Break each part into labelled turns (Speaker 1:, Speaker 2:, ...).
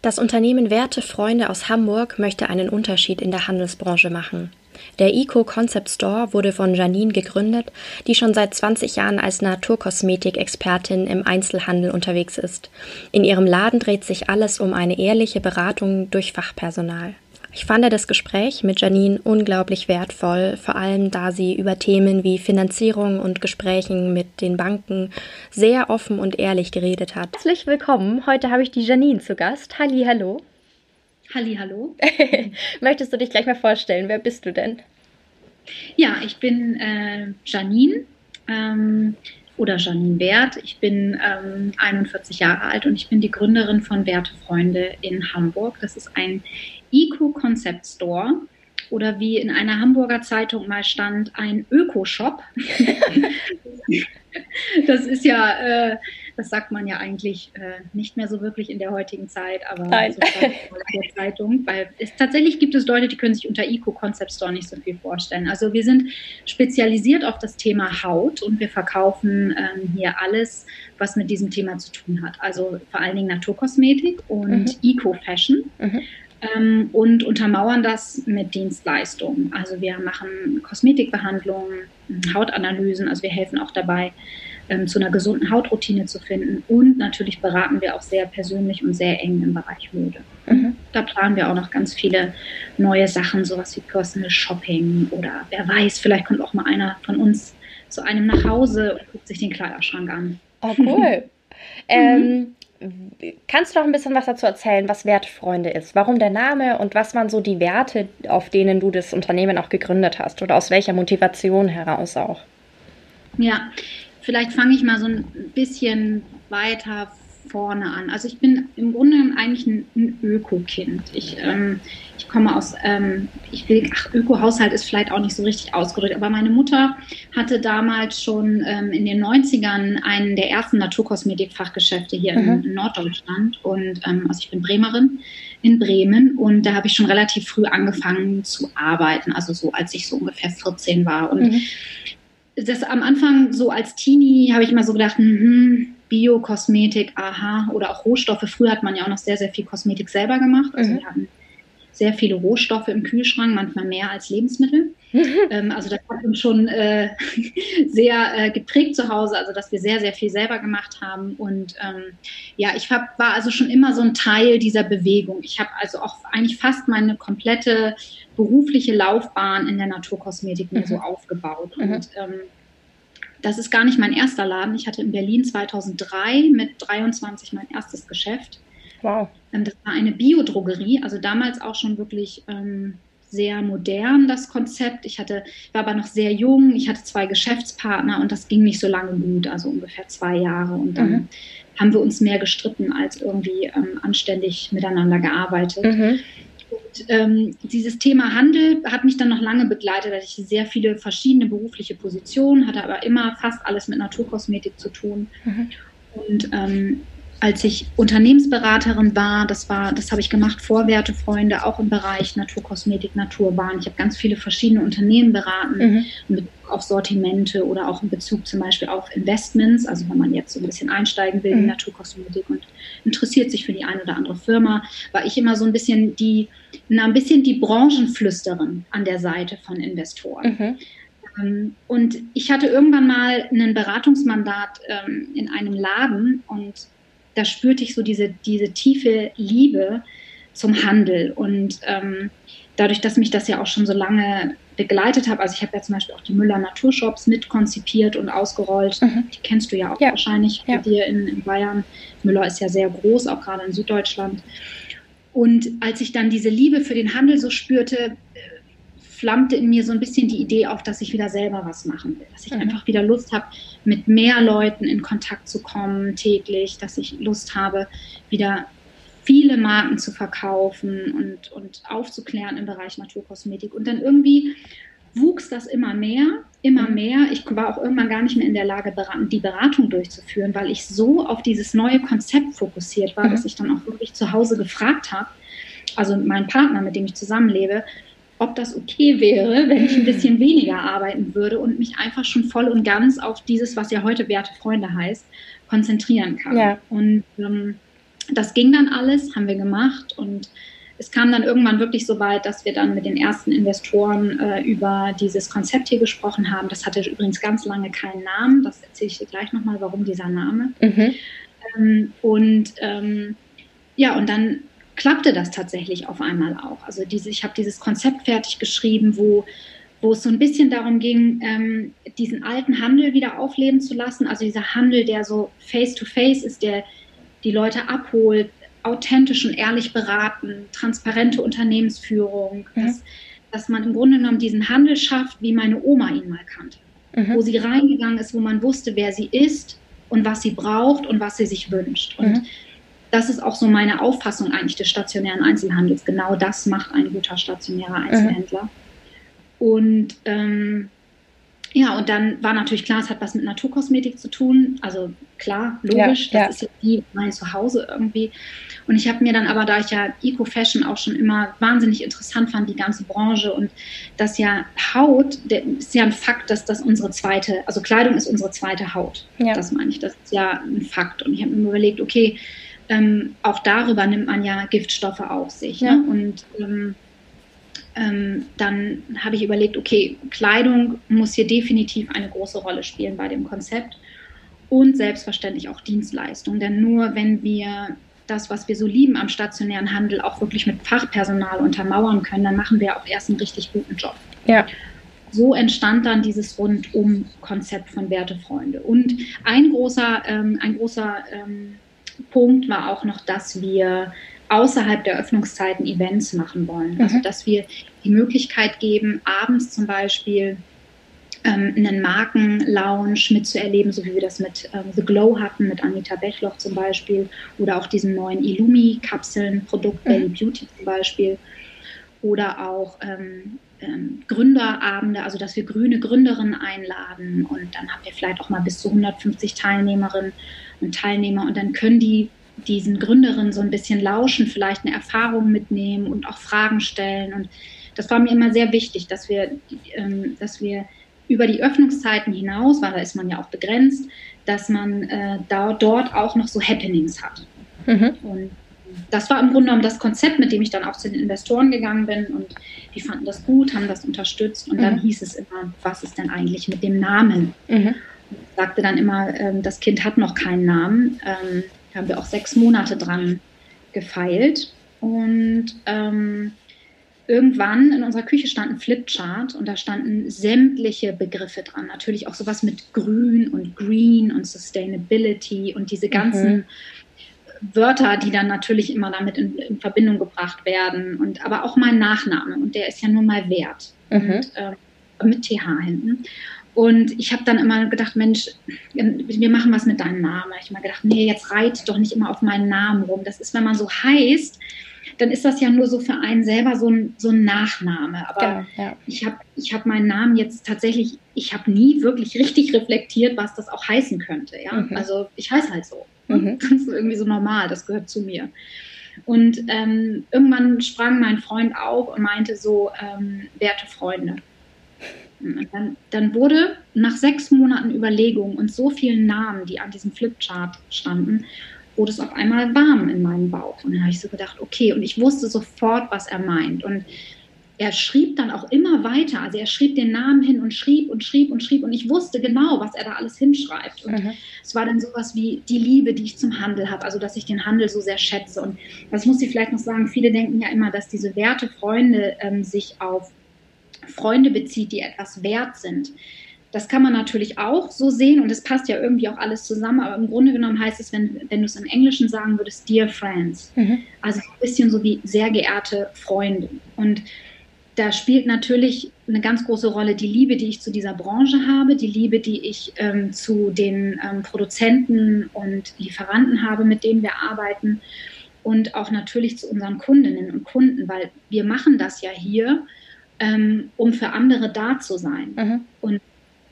Speaker 1: Das Unternehmen Werte Freunde aus Hamburg möchte einen Unterschied in der Handelsbranche machen. Der Eco Concept Store wurde von Janine gegründet, die schon seit 20 Jahren als Naturkosmetik-Expertin im Einzelhandel unterwegs ist. In ihrem Laden dreht sich alles um eine ehrliche Beratung durch Fachpersonal. Ich fand das Gespräch mit Janine unglaublich wertvoll, vor allem da sie über Themen wie Finanzierung und Gesprächen mit den Banken sehr offen und ehrlich geredet hat. Herzlich willkommen. Heute habe ich die Janine zu Gast. Halli, hallo.
Speaker 2: Halli, hallo.
Speaker 1: Möchtest du dich gleich mal vorstellen? Wer bist du denn?
Speaker 2: Ja, ich bin äh, Janine ähm, oder Janine Wert. Ich bin ähm, 41 Jahre alt und ich bin die Gründerin von Wertefreunde in Hamburg. Das ist ein Eco Concept Store oder wie in einer Hamburger Zeitung mal stand, ein Öko-Shop. das ist ja, äh, das sagt man ja eigentlich äh, nicht mehr so wirklich in der heutigen Zeit, aber
Speaker 1: Nein.
Speaker 2: so in der Zeitung, weil es tatsächlich gibt es Leute, die können sich unter Eco Concept Store nicht so viel vorstellen. Also wir sind spezialisiert auf das Thema Haut und wir verkaufen ähm, hier alles, was mit diesem Thema zu tun hat. Also vor allen Dingen Naturkosmetik und mhm. Eco-Fashion. Mhm ähm, und untermauern das mit Dienstleistungen. Also wir machen Kosmetikbehandlungen, Hautanalysen, also wir helfen auch dabei, ähm, zu einer gesunden Hautroutine zu finden. Und natürlich beraten wir auch sehr persönlich und sehr eng im Bereich Mode. Mhm. Da planen wir auch noch ganz viele neue Sachen, sowas wie Personal Shopping oder wer weiß, vielleicht kommt auch mal einer von uns zu einem nach Hause und guckt sich den Kleiderschrank an.
Speaker 1: Oh, cool. ähm, Kannst du noch ein bisschen was dazu erzählen, was Wertfreunde ist? Warum der Name und was waren so die Werte, auf denen du das Unternehmen auch gegründet hast oder aus welcher Motivation heraus auch?
Speaker 2: Ja, vielleicht fange ich mal so ein bisschen weiter vorne an. Also ich bin im Grunde eigentlich ein, ein Öko-Kind. Ich, ähm, ich komme aus, ähm, ich will, ach, Öko-Haushalt ist vielleicht auch nicht so richtig ausgedrückt, aber meine Mutter hatte damals schon ähm, in den 90ern einen der ersten Naturkosmetik-Fachgeschäfte hier mhm. in, Norddeutschland. Und ähm, also ich bin Bremerin in Bremen und da habe ich schon relativ früh angefangen zu arbeiten, also so als ich so ungefähr 14 war. Und mhm. das am Anfang so als Teenie habe ich immer so gedacht, mh, Bio-Kosmetik, aha, oder auch Rohstoffe. Früher hat man ja auch noch sehr, sehr viel Kosmetik selber gemacht. Also mhm. wir hatten sehr viele Rohstoffe im Kühlschrank, manchmal mehr als Lebensmittel. ähm, also das hat uns schon äh, sehr äh, geprägt zu Hause, also dass wir sehr, sehr viel selber gemacht haben. Und ähm, ja, ich hab, war also schon immer so ein Teil dieser Bewegung. Ich habe also auch eigentlich fast meine komplette berufliche Laufbahn in der Naturkosmetik mir mhm. so aufgebaut. Mhm. Und ähm, das ist gar nicht mein erster Laden. Ich hatte in Berlin 2003 mit 23 mein erstes Geschäft.
Speaker 1: Wow.
Speaker 2: Ähm, das war eine Biodrogerie, also damals auch schon wirklich ähm, sehr modern, das Konzept. Ich hatte, war aber noch sehr jung, ich hatte zwei Geschäftspartner und das ging nicht so lange gut, also ungefähr zwei Jahre. Und dann mhm. haben wir uns mehr gestritten als irgendwie ähm, anständig miteinander gearbeitet. Mhm. Und ähm, dieses Thema Handel hat mich dann noch lange begleitet. Hatte ich sehr viele verschiedene berufliche Positionen, hatte aber immer fast alles mit Naturkosmetik zu tun. Mhm. Und ähm, als ich Unternehmensberaterin war, das war, das habe ich gemacht vor Wertefreunde, auch im Bereich Naturkosmetik, Naturbahn. Ich habe ganz viele verschiedene Unternehmen beraten, mhm. mit auf Sortimente oder auch in Bezug zum Beispiel auf Investments. Also wenn man jetzt so ein bisschen einsteigen will mhm. in Naturkosmetik und interessiert sich für die eine oder andere Firma, war ich immer so ein bisschen die, na, ein bisschen die Branchenflüsterin an der Seite von Investoren. Mhm. Ähm, und ich hatte irgendwann mal ein Beratungsmandat ähm, in einem Laden und da spürte ich so diese, diese tiefe Liebe zum Handel. Und ähm, dadurch, dass mich das ja auch schon so lange begleitet habe, also ich habe ja zum Beispiel auch die Müller Naturshops mitkonzipiert und ausgerollt. Mhm. Die kennst du ja auch ja. wahrscheinlich ja. bei dir in, in Bayern. Müller ist ja sehr groß, auch gerade in Süddeutschland. Und als ich dann diese Liebe für den Handel so spürte, flammte in mir so ein bisschen die Idee auf, dass ich wieder selber was machen will. Dass ich mhm. einfach wieder Lust habe, mit mehr Leuten in Kontakt zu kommen täglich, dass ich Lust habe, wieder viele Marken zu verkaufen und, und aufzuklären im Bereich Naturkosmetik. Und dann irgendwie wuchs das immer mehr, immer mhm. mehr. Ich war auch irgendwann gar nicht mehr in der Lage, die Beratung durchzuführen, weil ich so auf dieses neue Konzept fokussiert war, mhm. dass ich dann auch wirklich zu Hause gefragt habe, also meinen Partner, mit dem ich zusammenlebe, ob das okay wäre, wenn ich ein bisschen weniger arbeiten würde und mich einfach schon voll und ganz auf dieses, was ja heute Werte Freunde heißt, konzentrieren kann. Ja. Und ähm, das ging dann alles, haben wir gemacht und es kam dann irgendwann wirklich so weit, dass wir dann mit den ersten Investoren äh, über dieses Konzept hier gesprochen haben. Das hatte übrigens ganz lange keinen Namen. Das erzähle ich dir gleich nochmal, warum dieser Name. Mhm. Ähm, und ähm, ja, und dann klappte das tatsächlich auf einmal auch. Also diese, ich habe dieses Konzept fertig geschrieben, wo, wo es so ein bisschen darum ging, ähm, diesen alten Handel wieder aufleben zu lassen. Also dieser Handel, der so face-to-face -face ist, der die Leute abholt, authentisch und ehrlich beraten, transparente Unternehmensführung, mhm. dass, dass man im Grunde genommen diesen Handel schafft, wie meine Oma ihn mal kannte. Mhm. Wo sie reingegangen ist, wo man wusste, wer sie ist und was sie braucht und was sie sich wünscht. Und mhm das ist auch so meine Auffassung eigentlich des stationären Einzelhandels. Genau das macht ein guter stationärer mhm. Einzelhändler. Mhm. Und ähm, ja, und dann war natürlich klar, es hat was mit Naturkosmetik zu tun. Also klar, logisch, ja, das ja. ist ja wie mein Zuhause irgendwie. Und ich habe mir dann aber, da ich ja Eco-Fashion auch schon immer wahnsinnig interessant fand, die ganze Branche und das ja Haut, der, ist ja ein Fakt, dass das unsere zweite, also Kleidung ist unsere zweite Haut. Ja. Das meine ich, das ist ja ein Fakt. Und ich habe mir überlegt, okay, ähm, auch darüber nimmt man ja Giftstoffe auf sich. Ne? Ja. Ne? Und ähm, ähm, dann habe ich überlegt, okay, Kleidung muss hier definitiv eine große Rolle spielen bei dem Konzept und selbstverständlich auch Dienstleistung. Denn nur wenn wir das, was wir so lieben am stationären Handel, auch wirklich mit Fachpersonal untermauern können, dann machen wir auch erst einen richtig guten Job. Ja. So entstand dann dieses Rundum-Konzept von Wertefreunde. Und ein großer, ähm, ein großer ähm, Punkt war auch noch, dass wir außerhalb der Öffnungszeiten Events machen wollen. Also, mhm. Also dass wir die Möglichkeit geben, abends zum Beispiel ähm, einen Markenlounge mitzuerleben, so wie wir das mit ähm, The Glow hatten, mit Anita Bechloch zum Beispiel, oder auch diesen neuen Illumi-Kapseln, Produkt mhm. Belly Beauty zum Beispiel, oder auch ähm, ähm, Gründerabende, also dass wir grüne Gründerinnen einladen und dann haben wir vielleicht auch mal bis zu 150 Teilnehmerinnen Teilnehmer und dann können die diesen Gründerinnen so ein bisschen lauschen, vielleicht eine Erfahrung mitnehmen und auch Fragen stellen. Und das war mir immer sehr wichtig, dass wir, ähm, dass wir über die Öffnungszeiten hinaus, weil da ist man ja auch begrenzt, dass man äh, da, dort auch noch so Happenings hat. Mhm. Und das war im Grunde genommen das Konzept, mit dem ich dann auch zu den Investoren gegangen bin und die fanden das gut, haben das unterstützt und mhm. dann hieß es immer, was ist denn eigentlich mit dem Namen? Mhm sagte dann immer, ähm, das Kind hat noch keinen Namen. Ähm, da haben wir auch sechs Monate dran gefeilt. Und ähm, irgendwann in unserer Küche stand ein Flipchart und da standen sämtliche Begriffe dran. Natürlich auch sowas mit Grün und Green und Sustainability und diese ganzen mhm. Wörter, die dann natürlich immer damit in, in, Verbindung gebracht werden. Und aber auch mein Nachname und der ist ja nun mal wert. Mhm. Und, äh, mit TH hinten. Und ich habe dann immer gedacht, Mensch, wir machen was mit deinem Namen. Ich habe immer gedacht, nee, jetzt reit doch nicht immer auf meinen Namen rum. Das ist, wenn man so heißt, dann ist das ja nur so für einen selber so ein, so ein Nachname. Aber genau, ja. ich habe ich hab meinen Namen jetzt tatsächlich, ich habe nie wirklich richtig reflektiert, was das auch heißen könnte. Ja? Mhm. Also ich heiße halt so. Mhm. Das ist irgendwie so normal, das gehört zu mir. Und ähm, irgendwann sprang mein Freund auf und meinte so, ähm, werte Freunde. Dann, dann, wurde nach sechs Monaten Überlegung und so vielen Namen, die an diesem Flipchart standen, wurde es auf einmal warm in meinem Bauch. Und dann habe ich so gedacht, okay, und ich wusste sofort, was er meint. Und er schrieb dann auch immer weiter. Also er schrieb den Namen hin und schrieb und schrieb und schrieb. Und ich wusste genau, was er da alles hinschreibt. Und mhm. es war dann sowas wie die Liebe, die ich zum Handel habe. Also dass ich den Handel so sehr schätze. Und das muss ich vielleicht noch sagen, viele denken ja immer, dass diese Werte Freunde ähm, sich auf Freunde bezieht, die etwas wert sind. Das kann man natürlich auch so sehen und es passt ja irgendwie auch alles zusammen, aber im Grunde genommen heißt es, wenn, wenn du es im Englischen sagen würdest, Dear Friends. Mhm. Also ein bisschen so wie sehr geehrte Freunde. Und da spielt natürlich eine ganz große Rolle die Liebe, die ich zu dieser Branche habe, die Liebe, die ich ähm, zu den ähm, Produzenten und Lieferanten habe, mit denen wir arbeiten und auch natürlich zu unseren Kundinnen und Kunden, weil wir machen das ja hier, ähm, um für andere da zu sein. Mhm. Und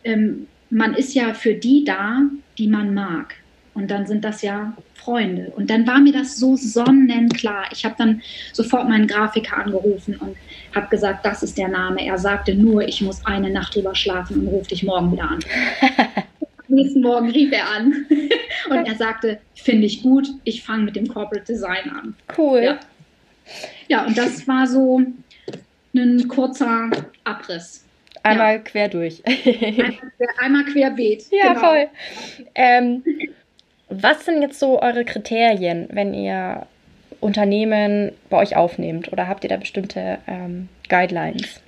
Speaker 2: ähm, man ist ja für die da, die man mag. Und dann sind das ja Freunde. Und dann war mir das so sonnenklar. Ich habe dann sofort meinen Grafiker angerufen und habe gesagt, das ist der Name. Er sagte nur, ich muss eine Nacht drüber schlafen und rufe dich morgen wieder an. Am nächsten Morgen rief er an und er sagte, finde ich gut, ich fange mit dem Corporate Design an.
Speaker 1: Cool.
Speaker 2: Ja. ja, und das war so ein kurzer Abriss.
Speaker 1: Einmal ja. quer durch.
Speaker 2: einmal, quer, einmal querbeet.
Speaker 1: Ja, genau. voll. Ähm, was sind jetzt so eure Kriterien, wenn ihr Unternehmen bei euch aufnehmt? Oder habt ihr da bestimmte ähm, Guidelines?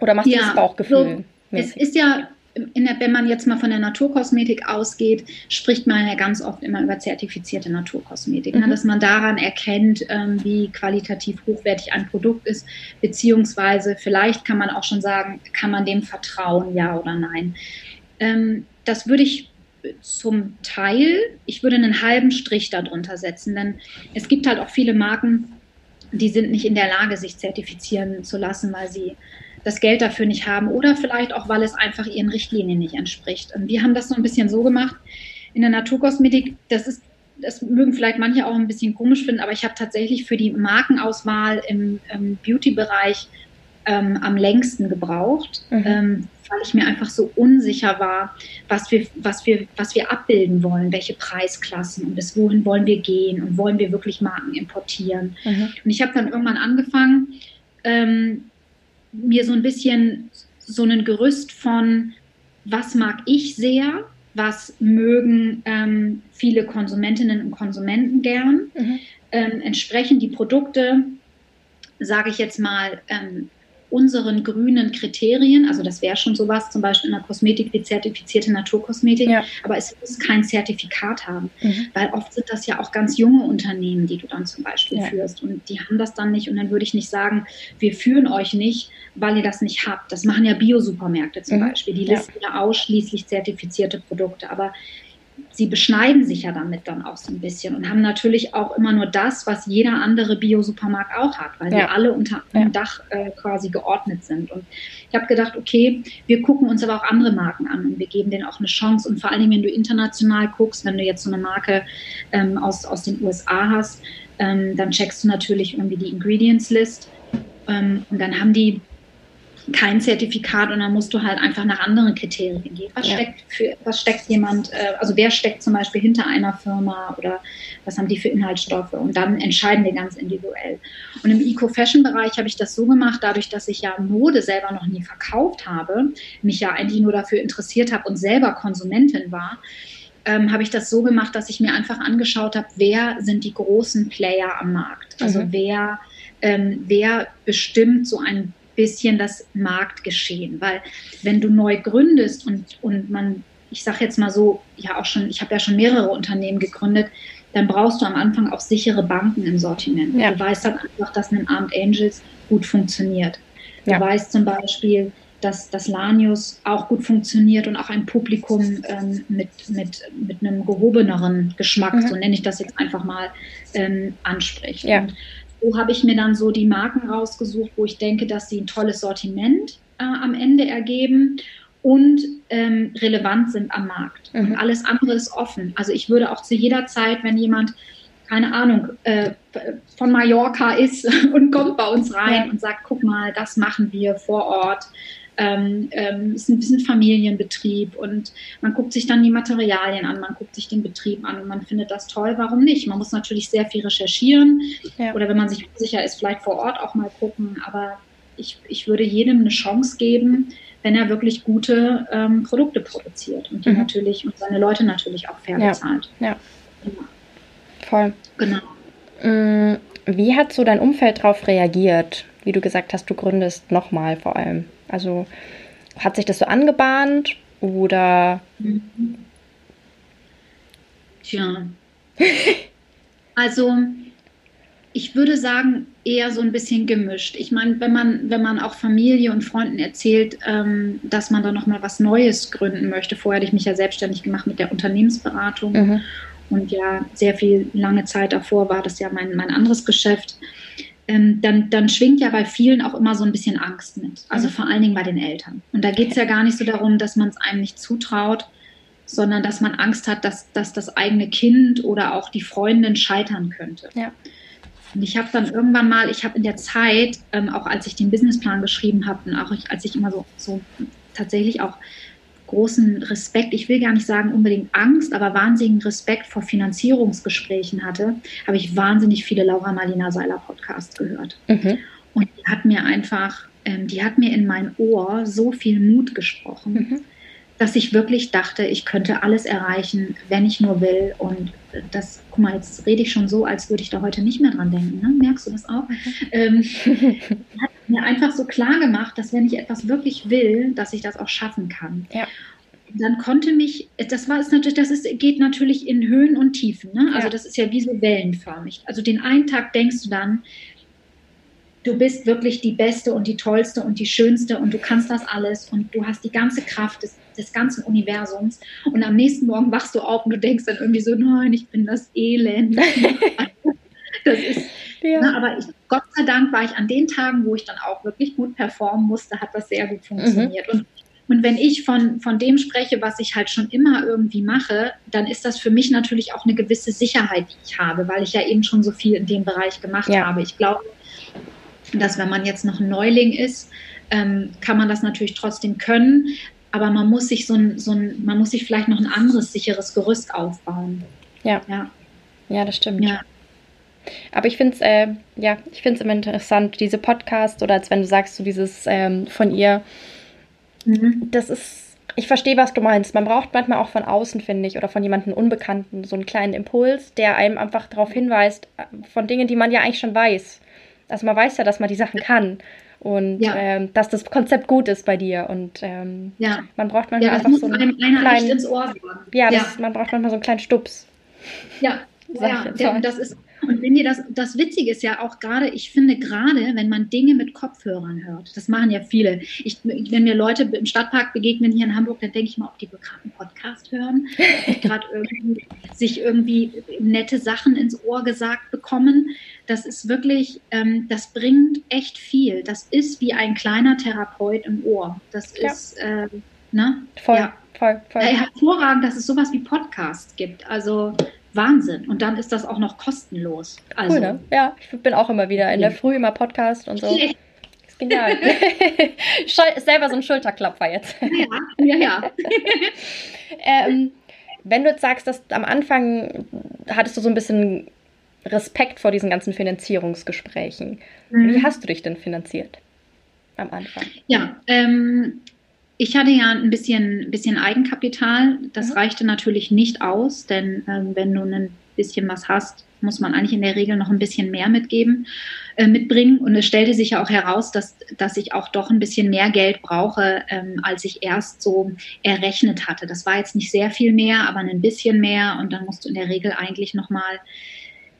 Speaker 1: Oder macht ihr das Bauchgefühl?
Speaker 2: So, es ist ja der, wenn man jetzt mal von der Naturkosmetik ausgeht, spricht man ja ganz oft immer über zertifizierte Naturkosmetik. Ne? Mhm. Ne? Dass man daran erkennt, ähm, wie qualitativ hochwertig ein Produkt ist, beziehungsweise vielleicht kann man auch schon sagen, kann man dem vertrauen, ja oder nein. Ähm, das würde ich zum Teil, ich würde einen halben Strich darunter setzen, denn es gibt halt auch viele Marken, die sind nicht in der Lage, sich zertifizieren zu lassen, weil sie das Geld dafür nicht haben oder vielleicht auch, weil es einfach ihren Richtlinien nicht entspricht. Und wir haben das so ein bisschen so gemacht in der Naturkosmetik. Das ist, das mögen vielleicht manche auch ein bisschen komisch finden, aber ich habe tatsächlich für die Markenauswahl im, im Beauty-Bereich ähm, am längsten gebraucht, mhm. ähm, weil ich mir einfach so unsicher war, was wir, was, wir, was wir abbilden wollen, welche Preisklassen und bis wohin wollen wir gehen und wollen wir wirklich Marken importieren. Mhm. Und ich habe dann irgendwann angefangen, ähm, mir so ein bisschen so ein Gerüst von, was mag ich sehr, was mögen ähm, viele Konsumentinnen und Konsumenten gern. Mhm. Ähm, entsprechend die Produkte, sage ich jetzt mal, ähm, unseren grünen Kriterien, also das wäre schon sowas, zum Beispiel in der Kosmetik wie zertifizierte Naturkosmetik, ja. aber es muss kein Zertifikat haben, mhm. weil oft sind das ja auch ganz junge Unternehmen, die du dann zum Beispiel ja. führst und die haben das dann nicht und dann würde ich nicht sagen, wir führen euch nicht, weil ihr das nicht habt. Das machen ja Biosupermärkte zum mhm. Beispiel, die listen ja. ja ausschließlich zertifizierte Produkte, aber sie beschneiden sich ja damit dann auch so ein bisschen und haben natürlich auch immer nur das, was jeder andere Biosupermarkt auch hat, weil ja. sie alle unter einem ja. Dach äh, quasi geordnet sind. Und ich habe gedacht, okay, wir gucken uns aber auch andere Marken an und wir geben denen auch eine Chance. Und vor allen Dingen, wenn du international guckst, wenn du jetzt so eine Marke ähm, aus, aus den USA hast, ähm, dann checkst du natürlich irgendwie die Ingredients List. Ähm, und dann haben die kein Zertifikat und dann musst du halt einfach nach anderen Kriterien gehen. Was, ja. steckt, für, was steckt jemand, äh, also wer steckt zum Beispiel hinter einer Firma oder was haben die für Inhaltsstoffe und dann entscheiden wir ganz individuell. Und im Eco-Fashion-Bereich habe ich das so gemacht, dadurch, dass ich ja Mode selber noch nie verkauft habe, mich ja eigentlich nur dafür interessiert habe und selber Konsumentin war, ähm, habe ich das so gemacht, dass ich mir einfach angeschaut habe, wer sind die großen Player am Markt? Also mhm. wer, ähm, wer bestimmt so ein bisschen das Marktgeschehen. Weil wenn du neu gründest und, und man, ich sage jetzt mal so, ja auch schon, ich habe ja schon mehrere Unternehmen gegründet, dann brauchst du am Anfang auch sichere Banken im Sortiment. Ja. Du weißt dann einfach, dass ein Armed Angels gut funktioniert. Du ja. weißt zum Beispiel, dass das Lanius auch gut funktioniert und auch ein Publikum ähm, mit, mit, mit einem gehobeneren Geschmack, mhm. so nenne ich das jetzt einfach mal, ähm, anspricht. Ja. Und so habe ich mir dann so die Marken rausgesucht, wo ich denke, dass sie ein tolles Sortiment äh, am Ende ergeben und ähm, relevant sind am Markt. Mhm. Und alles andere ist offen. Also ich würde auch zu jeder Zeit, wenn jemand keine Ahnung, äh, von Mallorca ist und kommt bei uns rein ja. und sagt, guck mal, das machen wir vor Ort ähm, ähm, ist ein bisschen Familienbetrieb und man guckt sich dann die Materialien an, man guckt sich den Betrieb an und man findet das toll. Warum nicht? Man muss natürlich sehr viel recherchieren ja. oder wenn man sich sicher ist, vielleicht vor Ort auch mal gucken. Aber ich, ich würde jedem eine Chance geben, wenn er wirklich gute ähm, Produkte produziert und die mhm. natürlich und seine Leute natürlich auch fair
Speaker 1: ja.
Speaker 2: bezahlt.
Speaker 1: Ja. ja. Voll. Genau. Mm, wie hat so dein Umfeld darauf reagiert? Wie du gesagt hast, du gründest nochmal vor allem. Also hat sich das so angebahnt oder?
Speaker 2: Tja. Also ich würde sagen, eher so ein bisschen gemischt. Ich meine, wenn man, wenn man auch Familie und Freunden erzählt, ähm, dass man da nochmal was Neues gründen möchte. Vorher hatte ich mich ja selbstständig gemacht mit der Unternehmensberatung. Mhm. und ja sehr viel lange Zeit davor war das ja mein, mein anderes Geschäft, ähm, dann, dann schwingt ja bei vielen auch immer so ein bisschen Angst mit. Also mhm. vor allen Dingen bei den Eltern. Und da geht es ja gar nicht so darum, dass man es einem nicht zutraut, sondern dass man Angst hat, dass, dass das eigene Kind oder auch die Freundin scheitern könnte. Ja. Und ich habe dann irgendwann mal, ich habe in der Zeit, ähm, auch als ich den Businessplan geschrieben habe und auch ich, als ich immer so, so tatsächlich auch großen Respekt, ich will gar nicht sagen unbedingt Angst, aber wahnsinnigen Respekt vor Finanzierungsgesprächen hatte, habe ich wahnsinnig viele Laura Marlina Seiler Podcasts gehört. Mhm. Und die hat mir einfach, ähm, die hat mir in mein Ohr so viel Mut gesprochen. Mhm dass ich wirklich dachte, ich könnte alles erreichen, wenn ich nur will. Und das, guck mal, jetzt rede ich schon so, als würde ich da heute nicht mehr dran denken. Ne? Merkst du das auch? Mhm. Ähm, hat mir einfach so klar gemacht, dass wenn ich etwas wirklich will, dass ich das auch schaffen kann. Ja. Dann konnte mich, das war es natürlich, das ist, geht natürlich in Höhen und Tiefen. Ne? Also ja. das ist ja wie so wellenförmig. Also den einen Tag denkst du dann, du bist wirklich die Beste und die Tollste und die Schönste und du kannst das alles und du hast die ganze Kraft des des ganzen Universums. Und am nächsten Morgen wachst du auf und du denkst dann irgendwie so, nein, ich bin das Elend. das ist, ja. ne, aber ich, Gott sei Dank war ich an den Tagen, wo ich dann auch wirklich gut performen musste, hat das sehr gut funktioniert. Mhm. Und und wenn ich von, von dem spreche, was ich halt schon immer irgendwie mache, dann ist das für mich natürlich auch eine gewisse Sicherheit, die ich habe, weil ich ja eben schon so viel in dem Bereich gemacht ja. habe. Ich glaube, dass wenn man jetzt noch ein Neuling ist, ähm, kann man das natürlich trotzdem können aber man muss sich so ein, so ein, man muss sich vielleicht noch ein anderes sicheres Gerüst aufbauen.
Speaker 1: Ja. Ja, ja das stimmt. Ja. Aber ich finde es, äh, ja, ich finde es immer interessant, diese Podcasts oder als wenn du sagst, so dieses ähm, von ihr, mhm. das ist, ich verstehe, was du meinst. Man braucht manchmal auch von außen, finde ich, oder von jemandem Unbekannten so einen kleinen Impuls, der einem einfach darauf hinweist, äh, von Dingen, die man ja eigentlich schon weiß. Also man weiß ja, dass man die Sachen kann und ja. ähm, dass das Konzept gut ist bei dir. Und ähm, ja. man braucht manchmal ja, einfach so einen kleinen, ja, das, man braucht manchmal so einen kleinen Stups.
Speaker 2: Ja, ja das ist und wenn dir das, das Witzige ist ja auch gerade, ich finde gerade, wenn man Dinge mit Kopfhörern hört, das machen ja viele. Ich, wenn mir Leute im Stadtpark begegnen hier in Hamburg, dann denke ich mal, ob die gerade einen Podcast hören, gerade irgendwie sich irgendwie nette Sachen ins Ohr gesagt bekommen. Das ist wirklich, ähm, das bringt echt viel. Das ist wie ein kleiner Therapeut im Ohr. Das ja. ist, äh, ne?
Speaker 1: Voll, ja. voll, voll.
Speaker 2: Hervorragend, dass es sowas wie Podcasts gibt. Also Wahnsinn. Und dann ist das auch noch kostenlos.
Speaker 1: Also, cool, ne? Ja, ich bin auch immer wieder in der Früh immer Podcast und so. Ist genial. Selber so ein Schulterklopfer jetzt. Ja, ja, ja. ähm, wenn du jetzt sagst, dass am Anfang hattest du so ein bisschen Respekt vor diesen ganzen Finanzierungsgesprächen. Mhm. Wie hast du dich denn finanziert am Anfang?
Speaker 2: Ja, ähm, ich hatte ja ein bisschen, bisschen Eigenkapital. Das mhm. reichte natürlich nicht aus, denn ähm, wenn du ein bisschen was hast, muss man eigentlich in der Regel noch ein bisschen mehr mitgeben, äh, mitbringen. Und es stellte sich ja auch heraus, dass, dass ich auch doch ein bisschen mehr Geld brauche, ähm, als ich erst so errechnet hatte. Das war jetzt nicht sehr viel mehr, aber ein bisschen mehr. Und dann musst du in der Regel eigentlich nochmal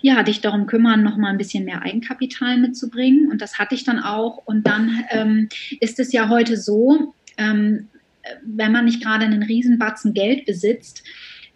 Speaker 2: ja, dich darum kümmern, noch mal ein bisschen mehr Eigenkapital mitzubringen. Und das hatte ich dann auch. Und dann ähm, ist es ja heute so, ähm, wenn man nicht gerade einen Riesenbatzen Geld besitzt,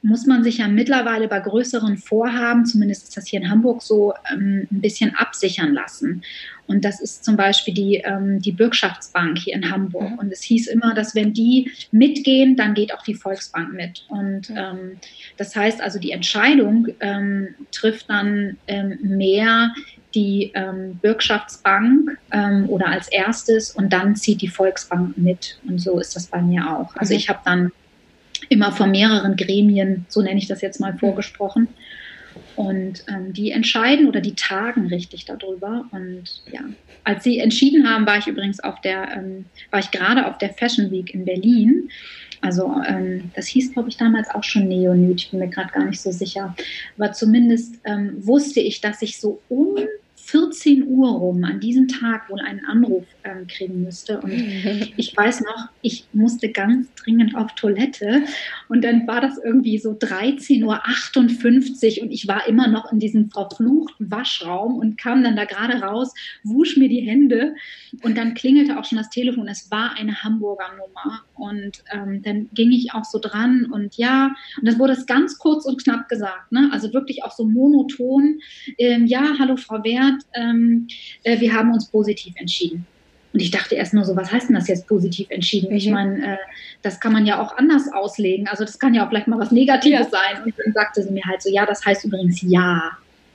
Speaker 2: muss man sich ja mittlerweile bei größeren Vorhaben, zumindest ist das hier in Hamburg so, ähm, ein bisschen absichern lassen. Und das ist zum Beispiel die, ähm, die Bürgschaftsbank hier in Hamburg. Mhm. Und es hieß immer, dass wenn die mitgehen, dann geht auch die Volksbank mit. Und ähm, das heißt also, die Entscheidung ähm, trifft dann ähm, mehr die ähm, Bürgschaftsbank ähm, oder als erstes und dann zieht die Volksbank mit. Und so ist das bei mir auch. Also mhm. ich habe dann immer von mehreren Gremien, so nenne ich das jetzt mal, vorgesprochen. Und ähm, die entscheiden oder die tagen richtig darüber. Und ja, als sie entschieden haben, war ich übrigens auf der, ähm, war ich gerade auf der Fashion Week in Berlin. Also ähm, das hieß, glaube ich, damals auch schon Neonyd, ich bin mir gerade gar nicht so sicher. Aber zumindest ähm, wusste ich, dass ich so um 14 Uhr rum an diesem Tag wohl einen Anruf ähm, kriegen müsste. Und ich weiß noch, ich musste ganz dringend auf Toilette und dann war das irgendwie so 13.58 Uhr und ich war immer noch in diesem verfluchten Waschraum und kam dann da gerade raus, wusch mir die Hände und dann klingelte auch schon das Telefon. Es war eine Hamburger Nummer und ähm, dann ging ich auch so dran und ja, und dann wurde es ganz kurz und knapp gesagt, ne? also wirklich auch so monoton. Ähm, ja, hallo Frau Wert, ähm, äh, wir haben uns positiv entschieden. Und ich dachte erst nur so, was heißt denn das jetzt positiv entschieden? Mhm. Ich meine, äh, das kann man ja auch anders auslegen. Also das kann ja auch vielleicht mal was Negatives ja. sein. Und dann sagte sie mir halt so, ja, das heißt übrigens ja.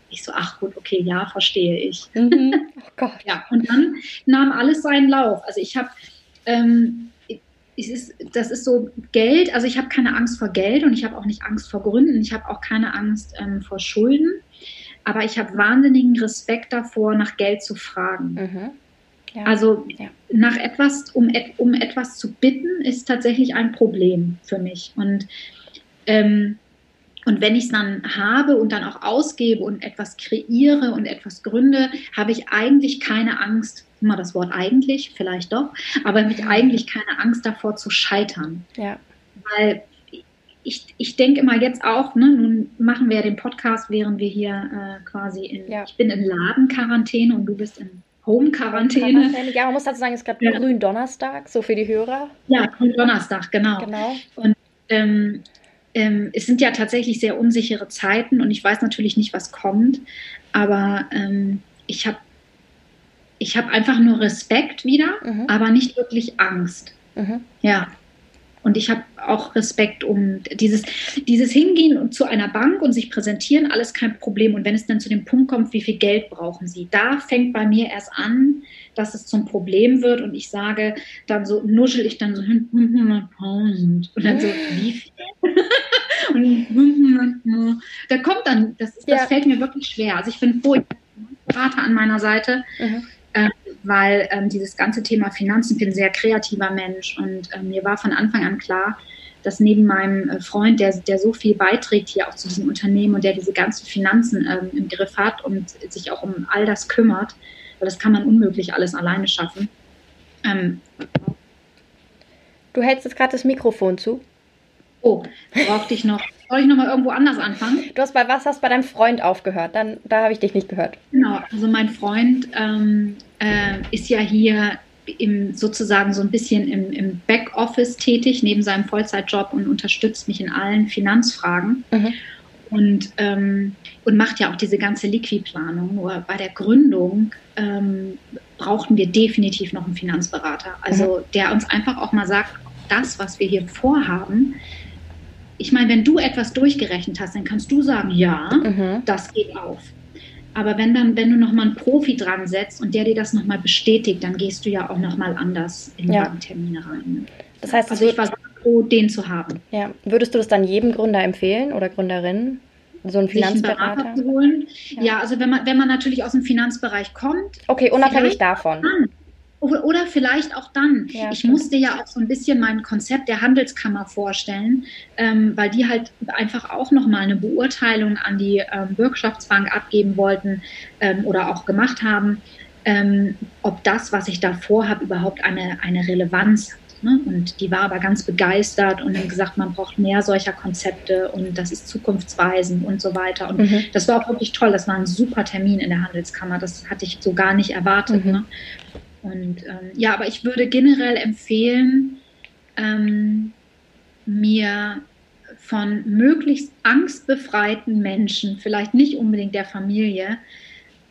Speaker 2: Ich so, ach gut, okay, ja, verstehe ich. Mhm. Oh Gott. ja, und dann nahm alles seinen Lauf. Also ich habe, ähm, ist, das ist so Geld, also ich habe keine Angst vor Geld und ich habe auch nicht Angst vor Gründen. Ich habe auch keine Angst ähm, vor Schulden. Aber ich habe wahnsinnigen Respekt davor, nach Geld zu fragen. Mhm. Ja. Also ja. nach etwas, um, um etwas zu bitten, ist tatsächlich ein Problem für mich. Und ähm, und wenn ich es dann habe und dann auch ausgebe und etwas kreiere und etwas gründe, habe ich eigentlich keine Angst, immer das Wort eigentlich, vielleicht doch, aber habe ich eigentlich keine Angst davor zu scheitern. Ja. Weil ich, ich denke immer jetzt auch, ne, nun machen wir ja den Podcast, während wir hier äh, quasi in, ja. ich bin in Ladenquarantäne und du bist in Home-Quarantäne.
Speaker 1: Ja, man muss dazu sagen, es ist gerade ja. Grün-Donnerstag, so für die Hörer.
Speaker 2: Ja, Grün-Donnerstag, genau. genau. Und ähm, ähm, es sind ja tatsächlich sehr unsichere Zeiten und ich weiß natürlich nicht, was kommt, aber ähm, ich habe ich hab einfach nur Respekt wieder, mhm. aber nicht wirklich Angst. Mhm. Ja. Und ich habe auch Respekt um dieses, dieses Hingehen zu einer Bank und sich präsentieren, alles kein Problem. Und wenn es dann zu dem Punkt kommt, wie viel Geld brauchen Sie, da fängt bei mir erst an, dass es zum Problem wird und ich sage, dann so nuschel ich dann so hin, 500.000 und dann so, wie viel? und da kommt dann, das, das ja. fällt mir wirklich schwer. Also ich bin froh, ich habe einen Berater an meiner Seite, mhm. Äh, weil ähm, dieses ganze Thema Finanzen, ich bin ein sehr kreativer Mensch und äh, mir war von Anfang an klar, dass neben meinem äh, Freund, der, der so viel beiträgt hier auch zu diesem Unternehmen und der diese ganzen Finanzen ähm, im Griff hat und sich auch um all das kümmert, weil das kann man unmöglich alles alleine schaffen. Ähm,
Speaker 1: du hältst jetzt gerade das Mikrofon zu.
Speaker 2: Oh, brauchte ich noch. Soll ich nochmal irgendwo anders anfangen?
Speaker 1: Du hast bei was hast bei deinem Freund aufgehört? Dann, da habe ich dich nicht gehört.
Speaker 2: Genau, also mein Freund ähm, äh, ist ja hier im, sozusagen so ein bisschen im, im Backoffice tätig, neben seinem Vollzeitjob und unterstützt mich in allen Finanzfragen. Mhm. Und, ähm, und macht ja auch diese ganze Liquidplanung. Nur bei der Gründung ähm, brauchten wir definitiv noch einen Finanzberater. Also mhm. der uns einfach auch mal sagt, das, was wir hier vorhaben, ich meine, wenn du etwas durchgerechnet hast, dann kannst du sagen, ja, mhm. das geht auf. Aber wenn dann, wenn du nochmal einen Profi dran setzt und der dir das nochmal bestätigt, dann gehst du ja auch nochmal anders in ja. Banktermine rein. Das heißt, also ich war froh, den zu haben.
Speaker 1: Ja, würdest du das dann jedem Gründer empfehlen oder Gründerin? So einen Finanzberater einen
Speaker 2: zu holen? Ja. ja. also wenn man, wenn man natürlich aus dem Finanzbereich kommt.
Speaker 1: Okay, unabhängig davon.
Speaker 2: Dann, oder vielleicht auch dann. Ja, ich musste ja auch so ein bisschen mein Konzept der Handelskammer vorstellen, ähm, weil die halt einfach auch nochmal eine Beurteilung an die ähm, Bürgschaftsbank abgeben wollten ähm, oder auch gemacht haben, ähm, ob das, was ich da vorhabe, überhaupt eine, eine Relevanz hat. Ne? Und die war aber ganz begeistert und hat gesagt, man braucht mehr solcher Konzepte und das ist zukunftsweisend und so weiter. Und mhm. das war auch wirklich toll. Das war ein super Termin in der Handelskammer. Das hatte ich so gar nicht erwartet. Mhm. Ne? Und ähm, ja, aber ich würde generell empfehlen, ähm, mir von möglichst angstbefreiten Menschen, vielleicht nicht unbedingt der Familie,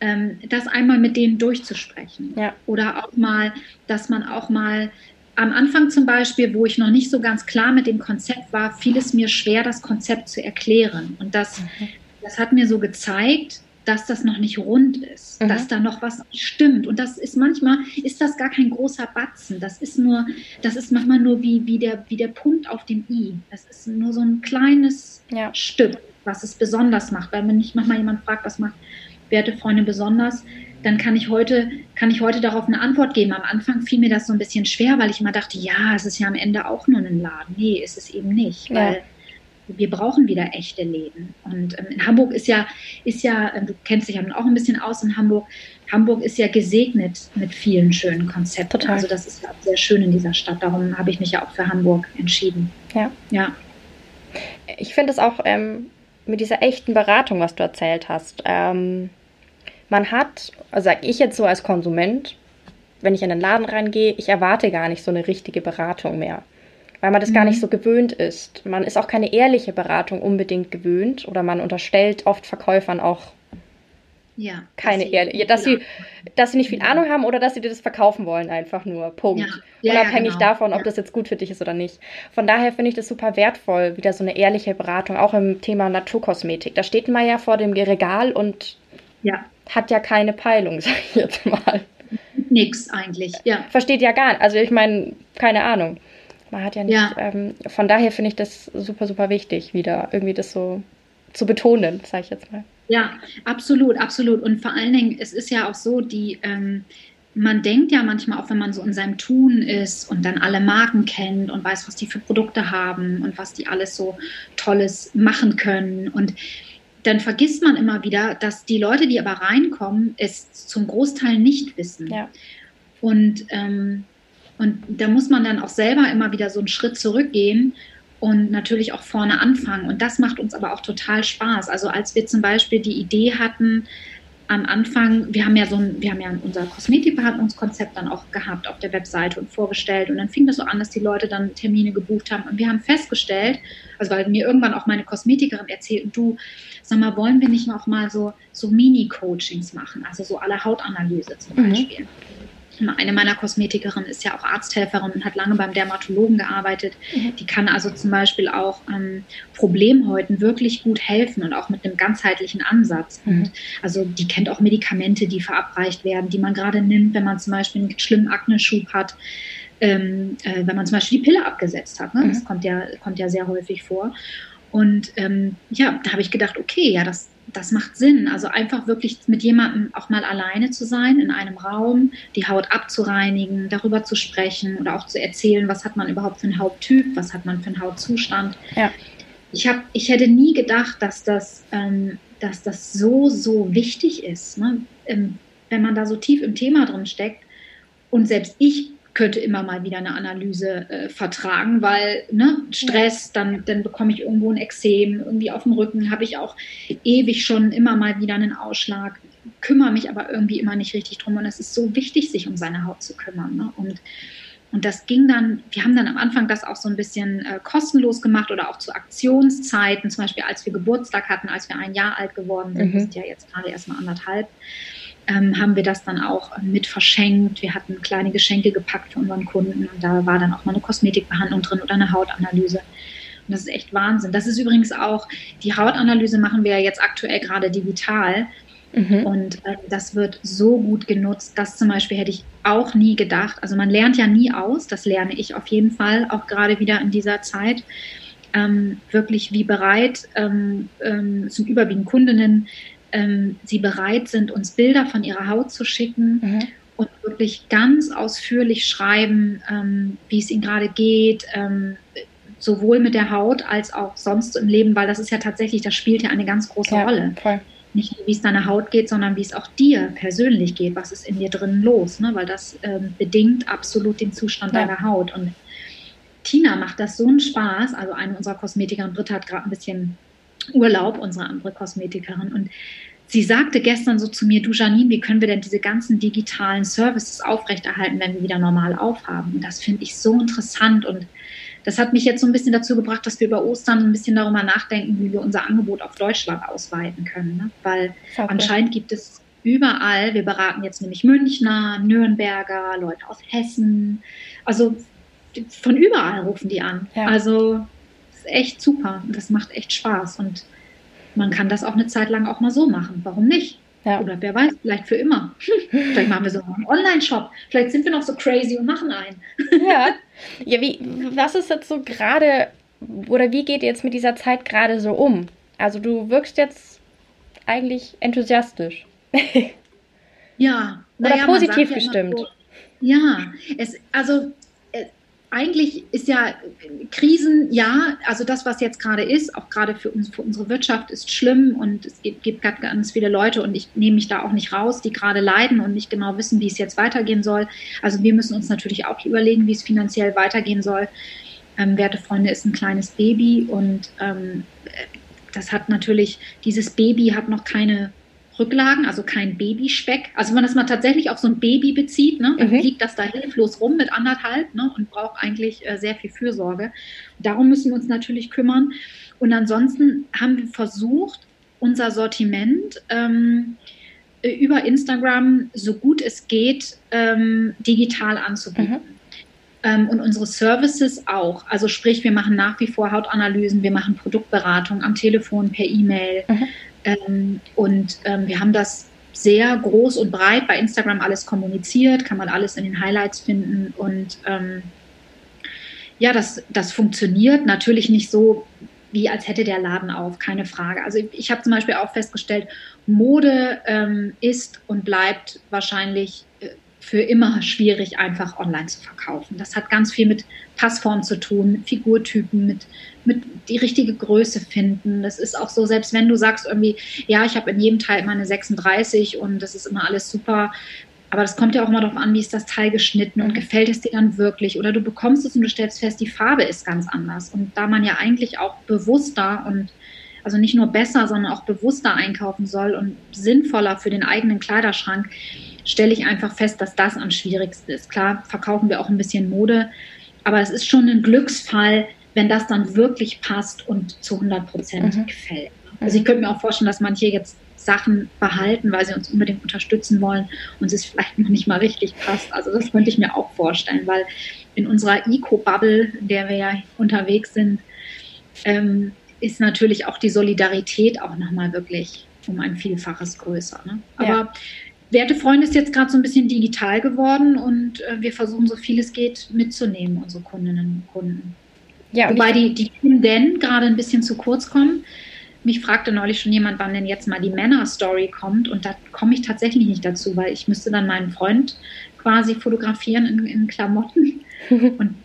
Speaker 2: ähm, das einmal mit denen durchzusprechen. Ja. Oder auch mal, dass man auch mal am Anfang zum Beispiel, wo ich noch nicht so ganz klar mit dem Konzept war, fiel es mir schwer, das Konzept zu erklären. Und das, mhm. das hat mir so gezeigt, dass das noch nicht rund ist, mhm. dass da noch was stimmt. Und das ist manchmal, ist das gar kein großer Batzen. Das ist nur, das ist manchmal nur wie, wie, der, wie der Punkt auf dem I. Das ist nur so ein kleines ja. Stück, was es besonders macht. Weil wenn mich manchmal jemand fragt, was macht Wertefreunde besonders, dann kann ich heute, kann ich heute darauf eine Antwort geben. Am Anfang fiel mir das so ein bisschen schwer, weil ich immer dachte, ja, es ist ja am Ende auch nur ein Laden. Nee, ist es eben nicht. Ja. Weil wir brauchen wieder echte Läden. Und ähm, in Hamburg ist ja, ist ja, äh, du kennst dich ja auch ein bisschen aus in Hamburg. Hamburg ist ja gesegnet mit vielen schönen Konzepten. Total. Also das ist ja sehr schön in dieser Stadt. Darum habe ich mich ja auch für Hamburg entschieden.
Speaker 1: Ja. Ja. Ich finde es auch ähm, mit dieser echten Beratung, was du erzählt hast. Ähm, man hat, also sage ich jetzt so als Konsument, wenn ich in den Laden reingehe, ich erwarte gar nicht so eine richtige Beratung mehr weil man das mhm. gar nicht mhm. so gewöhnt ist. Man ist auch keine ehrliche Beratung unbedingt gewöhnt oder man unterstellt oft Verkäufern auch ja, keine ehrliche, dass sie, dass sie nicht viel Ahnung haben oder dass sie dir das verkaufen wollen, einfach nur. Punkt. Ja. Ja, Unabhängig genau. davon, ob das jetzt gut für dich ist oder nicht. Von daher finde ich das super wertvoll, wieder so eine ehrliche Beratung, auch im Thema Naturkosmetik. Da steht man ja vor dem Regal und hat ja keine Peilung, sag ich jetzt mal.
Speaker 2: Nix eigentlich, ja.
Speaker 1: Versteht ja gar nicht. Also ich meine, keine Ahnung. Man hat ja nicht, ja. Ähm, von daher finde ich das super, super wichtig, wieder irgendwie das so zu betonen, sage ich jetzt mal.
Speaker 2: Ja, absolut, absolut. Und vor allen Dingen, es ist ja auch so, die, ähm, man denkt ja manchmal auch, wenn man so in seinem Tun ist und dann alle Marken kennt und weiß, was die für Produkte haben und was die alles so Tolles machen können. Und dann vergisst man immer wieder, dass die Leute, die aber reinkommen, es zum Großteil nicht wissen. Ja. Und ähm, und da muss man dann auch selber immer wieder so einen Schritt zurückgehen und natürlich auch vorne anfangen. Und das macht uns aber auch total Spaß. Also als wir zum Beispiel die Idee hatten, am Anfang, wir haben ja so ein, wir haben ja unser Kosmetikbehandlungskonzept dann auch gehabt auf der Webseite und vorgestellt. Und dann fing das so an, dass die Leute dann Termine gebucht haben. Und wir haben festgestellt, also weil mir irgendwann auch meine Kosmetikerin erzählt, du, sag mal, wollen wir nicht auch mal so, so Mini-Coachings machen, also so alle Hautanalyse zum mhm. Beispiel. Mhm. Eine meiner Kosmetikerinnen ist ja auch Arzthelferin und hat lange beim Dermatologen gearbeitet. Mhm. Die kann also zum Beispiel auch ähm, Problemhäuten wirklich gut helfen und auch mit einem ganzheitlichen Ansatz. Mhm. Und also die kennt auch Medikamente, die verabreicht werden, die man gerade nimmt, wenn man zum Beispiel einen schlimmen Akneschub hat. Ähm, äh, wenn man zum Beispiel die Pille abgesetzt hat. Ne? Mhm. Das kommt ja, kommt ja sehr häufig vor. Und ähm, ja, da habe ich gedacht, okay, ja, das, das macht Sinn. Also einfach wirklich mit jemandem auch mal alleine zu sein, in einem Raum, die Haut abzureinigen, darüber zu sprechen oder auch zu erzählen, was hat man überhaupt für einen Hauttyp, was hat man für einen Hautzustand. Ja. Ich, hab, ich hätte nie gedacht, dass das, ähm, dass das so, so wichtig ist, ne? ähm, wenn man da so tief im Thema drin steckt. Und selbst ich könnte immer mal wieder eine Analyse äh, vertragen, weil ne, Stress, dann, dann bekomme ich irgendwo ein Exem, irgendwie auf dem Rücken habe ich auch ewig schon immer mal wieder einen Ausschlag, kümmere mich aber irgendwie immer nicht richtig drum und es ist so wichtig, sich um seine Haut zu kümmern. Ne? Und, und das ging dann, wir haben dann am Anfang das auch so ein bisschen äh, kostenlos gemacht oder auch zu Aktionszeiten, zum Beispiel als wir Geburtstag hatten, als wir ein Jahr alt geworden sind, mhm. sind ja jetzt gerade erst mal anderthalb ähm, haben wir das dann auch mit verschenkt. Wir hatten kleine Geschenke gepackt für unseren Kunden und da war dann auch mal eine Kosmetikbehandlung drin oder eine Hautanalyse. Und das ist echt Wahnsinn. Das ist übrigens auch, die Hautanalyse machen wir ja jetzt aktuell gerade digital. Mhm. Und äh, das wird so gut genutzt. Das zum Beispiel hätte ich auch nie gedacht. Also man lernt ja nie aus. Das lerne ich auf jeden Fall, auch gerade wieder in dieser Zeit. Ähm, wirklich wie bereit ähm, ähm, sind überwiegend Kundinnen ähm, sie bereit sind, uns Bilder von ihrer Haut zu schicken mhm. und wirklich ganz ausführlich schreiben, ähm, wie es ihnen gerade geht, ähm, sowohl mit der Haut als auch sonst im Leben, weil das ist ja tatsächlich, das spielt ja eine ganz große ja, Rolle. Voll. Nicht nur, wie es deiner Haut geht, sondern wie es auch dir persönlich geht, was ist in dir drin los, ne? weil das ähm, bedingt absolut den Zustand ja. deiner Haut. Und Tina macht das so einen Spaß, also eine unserer Kosmetikerinnen, Britta hat gerade ein bisschen Urlaub, unsere andere Kosmetikerin. Und sie sagte gestern so zu mir, du Janine, wie können wir denn diese ganzen digitalen Services aufrechterhalten, wenn wir wieder normal aufhaben? Und das finde ich so interessant und das hat mich jetzt so ein bisschen dazu gebracht, dass wir über Ostern ein bisschen darüber nachdenken, wie wir unser Angebot auf Deutschland ausweiten können. Ne? Weil okay. anscheinend gibt es überall, wir beraten jetzt nämlich Münchner, Nürnberger, Leute aus Hessen, also von überall rufen die an. Ja. Also ist echt super und das macht echt Spaß. Und man kann das auch eine Zeit lang auch mal so machen. Warum nicht? Ja. Oder wer weiß, vielleicht für immer. vielleicht machen wir so einen Online-Shop. Vielleicht sind wir noch so crazy und machen einen.
Speaker 1: ja. Ja, wie, was ist jetzt so gerade, oder wie geht ihr jetzt mit dieser Zeit gerade so um? Also du wirkst jetzt eigentlich enthusiastisch.
Speaker 2: ja.
Speaker 1: Oder positiv ja gestimmt.
Speaker 2: So, ja, es, also eigentlich ist ja Krisen, ja, also das, was jetzt gerade ist, auch gerade für, uns, für unsere Wirtschaft, ist schlimm und es gibt, gibt ganz viele Leute und ich nehme mich da auch nicht raus, die gerade leiden und nicht genau wissen, wie es jetzt weitergehen soll. Also wir müssen uns natürlich auch überlegen, wie es finanziell weitergehen soll. Ähm, Werte Freunde ist ein kleines Baby und ähm, das hat natürlich, dieses Baby hat noch keine Rücklagen, also kein Babyspeck. Also wenn man das mal tatsächlich auf so ein Baby bezieht, ne, dann mhm. liegt das da hilflos rum mit anderthalb ne, und braucht eigentlich äh, sehr viel Fürsorge. Darum müssen wir uns natürlich kümmern. Und ansonsten haben wir versucht, unser Sortiment ähm, über Instagram so gut es geht ähm, digital anzubieten. Mhm. Ähm, und unsere Services auch. Also sprich, wir machen nach wie vor Hautanalysen, wir machen Produktberatung am Telefon, per E-Mail. Mhm. Ähm, und ähm, wir haben das sehr groß und breit bei Instagram alles kommuniziert, kann man alles in den Highlights finden. Und ähm, ja, das, das funktioniert natürlich nicht so, wie als hätte der Laden auf, keine Frage. Also ich, ich habe zum Beispiel auch festgestellt, Mode ähm, ist und bleibt wahrscheinlich äh, für immer schwierig, einfach online zu verkaufen. Das hat ganz viel mit Passform zu tun, mit Figurtypen, mit, mit die richtige Größe finden. Das ist auch so, selbst wenn du sagst irgendwie, ja, ich habe in jedem Teil immer eine 36 und das ist immer alles super. Aber das kommt ja auch immer darauf an, wie ist das Teil geschnitten und gefällt es dir dann wirklich? Oder du bekommst es und du stellst fest, die Farbe ist ganz anders. Und da man ja eigentlich auch bewusster und also nicht nur besser, sondern auch bewusster einkaufen soll und sinnvoller für den eigenen Kleiderschrank, stelle ich einfach fest, dass das am schwierigsten ist. Klar, verkaufen wir auch ein bisschen Mode, aber es ist schon ein Glücksfall, wenn das dann wirklich passt und zu 100 Prozent mhm. gefällt. Also ich könnte mir auch vorstellen, dass manche jetzt Sachen behalten, weil sie uns unbedingt unterstützen wollen und es vielleicht noch nicht mal richtig passt. Also das könnte ich mir auch vorstellen, weil in unserer Eco-Bubble, in der wir ja unterwegs sind, ähm, ist natürlich auch die Solidarität auch nochmal wirklich um ein Vielfaches größer. Ne? Aber ja. Wertefreund ist jetzt gerade so ein bisschen digital geworden und äh, wir versuchen so viel es geht mitzunehmen, unsere Kundinnen und Kunden. Ja, Wobei die, die Kunden gerade ein bisschen zu kurz kommen. Mich fragte neulich schon jemand, wann denn jetzt mal die Männer-Story kommt und da komme ich tatsächlich nicht dazu, weil ich müsste dann meinen Freund quasi fotografieren in, in Klamotten und